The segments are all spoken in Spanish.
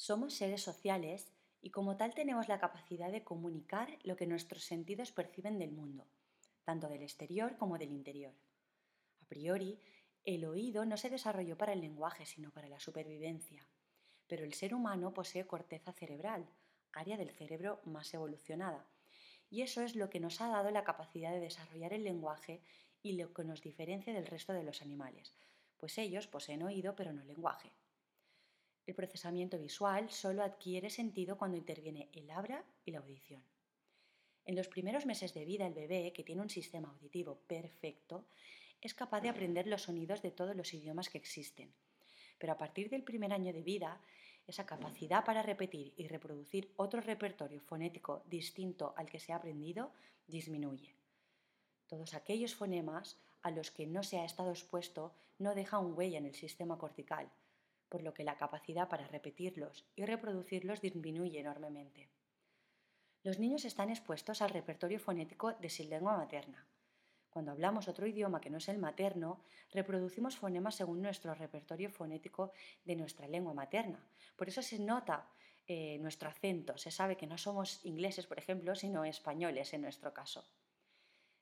Somos seres sociales y como tal tenemos la capacidad de comunicar lo que nuestros sentidos perciben del mundo, tanto del exterior como del interior. A priori, el oído no se desarrolló para el lenguaje, sino para la supervivencia, pero el ser humano posee corteza cerebral, área del cerebro más evolucionada, y eso es lo que nos ha dado la capacidad de desarrollar el lenguaje y lo que nos diferencia del resto de los animales, pues ellos poseen oído pero no lenguaje. El procesamiento visual solo adquiere sentido cuando interviene el habla y la audición. En los primeros meses de vida el bebé, que tiene un sistema auditivo perfecto, es capaz de aprender los sonidos de todos los idiomas que existen. Pero a partir del primer año de vida, esa capacidad para repetir y reproducir otro repertorio fonético distinto al que se ha aprendido disminuye. Todos aquellos fonemas a los que no se ha estado expuesto no dejan huella en el sistema cortical, por lo que la capacidad para repetirlos y reproducirlos disminuye enormemente. Los niños están expuestos al repertorio fonético de su lengua materna. Cuando hablamos otro idioma que no es el materno, reproducimos fonemas según nuestro repertorio fonético de nuestra lengua materna. Por eso se nota eh, nuestro acento, se sabe que no somos ingleses, por ejemplo, sino españoles en nuestro caso.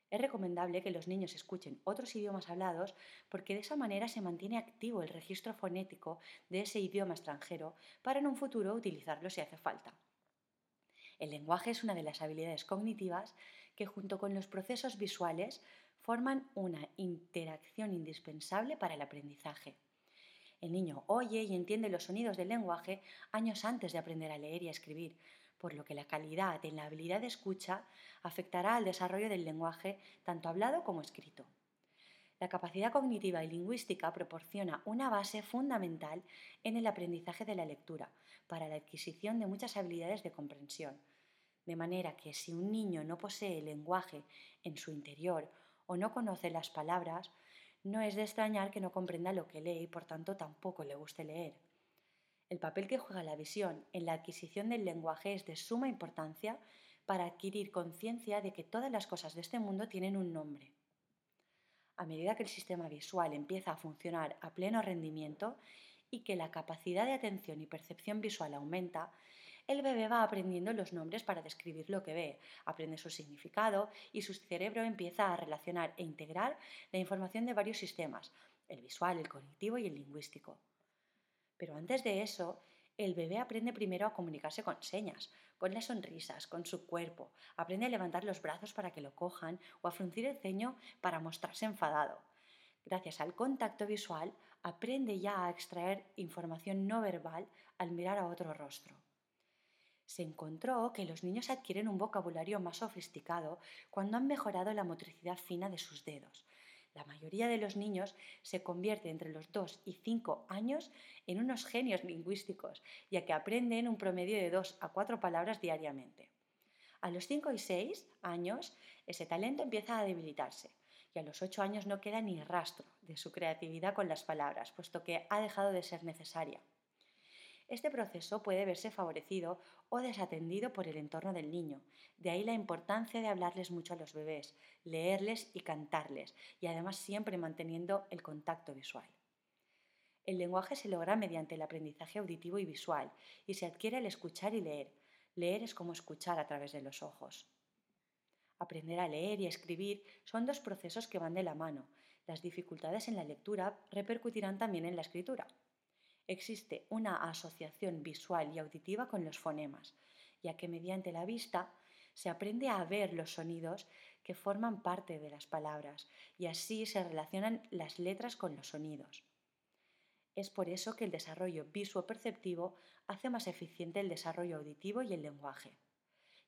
Es recomendable que los niños escuchen otros idiomas hablados porque de esa manera se mantiene activo el registro fonético de ese idioma extranjero para en un futuro utilizarlo si hace falta. El lenguaje es una de las habilidades cognitivas que junto con los procesos visuales forman una interacción indispensable para el aprendizaje. El niño oye y entiende los sonidos del lenguaje años antes de aprender a leer y a escribir, por lo que la calidad en la habilidad de escucha afectará al desarrollo del lenguaje tanto hablado como escrito. La capacidad cognitiva y lingüística proporciona una base fundamental en el aprendizaje de la lectura para la adquisición de muchas habilidades de comprensión. De manera que si un niño no posee el lenguaje en su interior o no conoce las palabras, no es de extrañar que no comprenda lo que lee y por tanto tampoco le guste leer. El papel que juega la visión en la adquisición del lenguaje es de suma importancia para adquirir conciencia de que todas las cosas de este mundo tienen un nombre. A medida que el sistema visual empieza a funcionar a pleno rendimiento y que la capacidad de atención y percepción visual aumenta, el bebé va aprendiendo los nombres para describir lo que ve, aprende su significado y su cerebro empieza a relacionar e integrar la información de varios sistemas, el visual, el cognitivo y el lingüístico. Pero antes de eso, el bebé aprende primero a comunicarse con señas, con las sonrisas, con su cuerpo, aprende a levantar los brazos para que lo cojan o a fruncir el ceño para mostrarse enfadado. Gracias al contacto visual, aprende ya a extraer información no verbal al mirar a otro rostro. Se encontró que los niños adquieren un vocabulario más sofisticado cuando han mejorado la motricidad fina de sus dedos, la mayoría de los niños se convierte entre los 2 y 5 años en unos genios lingüísticos, ya que aprenden un promedio de 2 a 4 palabras diariamente. A los 5 y 6 años, ese talento empieza a debilitarse y a los 8 años no queda ni rastro de su creatividad con las palabras, puesto que ha dejado de ser necesaria. Este proceso puede verse favorecido o desatendido por el entorno del niño. De ahí la importancia de hablarles mucho a los bebés, leerles y cantarles, y además siempre manteniendo el contacto visual. El lenguaje se logra mediante el aprendizaje auditivo y visual, y se adquiere al escuchar y leer. Leer es como escuchar a través de los ojos. Aprender a leer y escribir son dos procesos que van de la mano. Las dificultades en la lectura repercutirán también en la escritura existe una asociación visual y auditiva con los fonemas, ya que mediante la vista se aprende a ver los sonidos que forman parte de las palabras y así se relacionan las letras con los sonidos. Es por eso que el desarrollo visuo-perceptivo hace más eficiente el desarrollo auditivo y el lenguaje.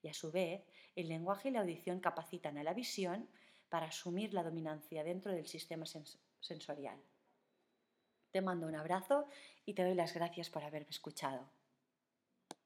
Y a su vez, el lenguaje y la audición capacitan a la visión para asumir la dominancia dentro del sistema sensorial. Te mando un abrazo y te doy las gracias por haberme escuchado.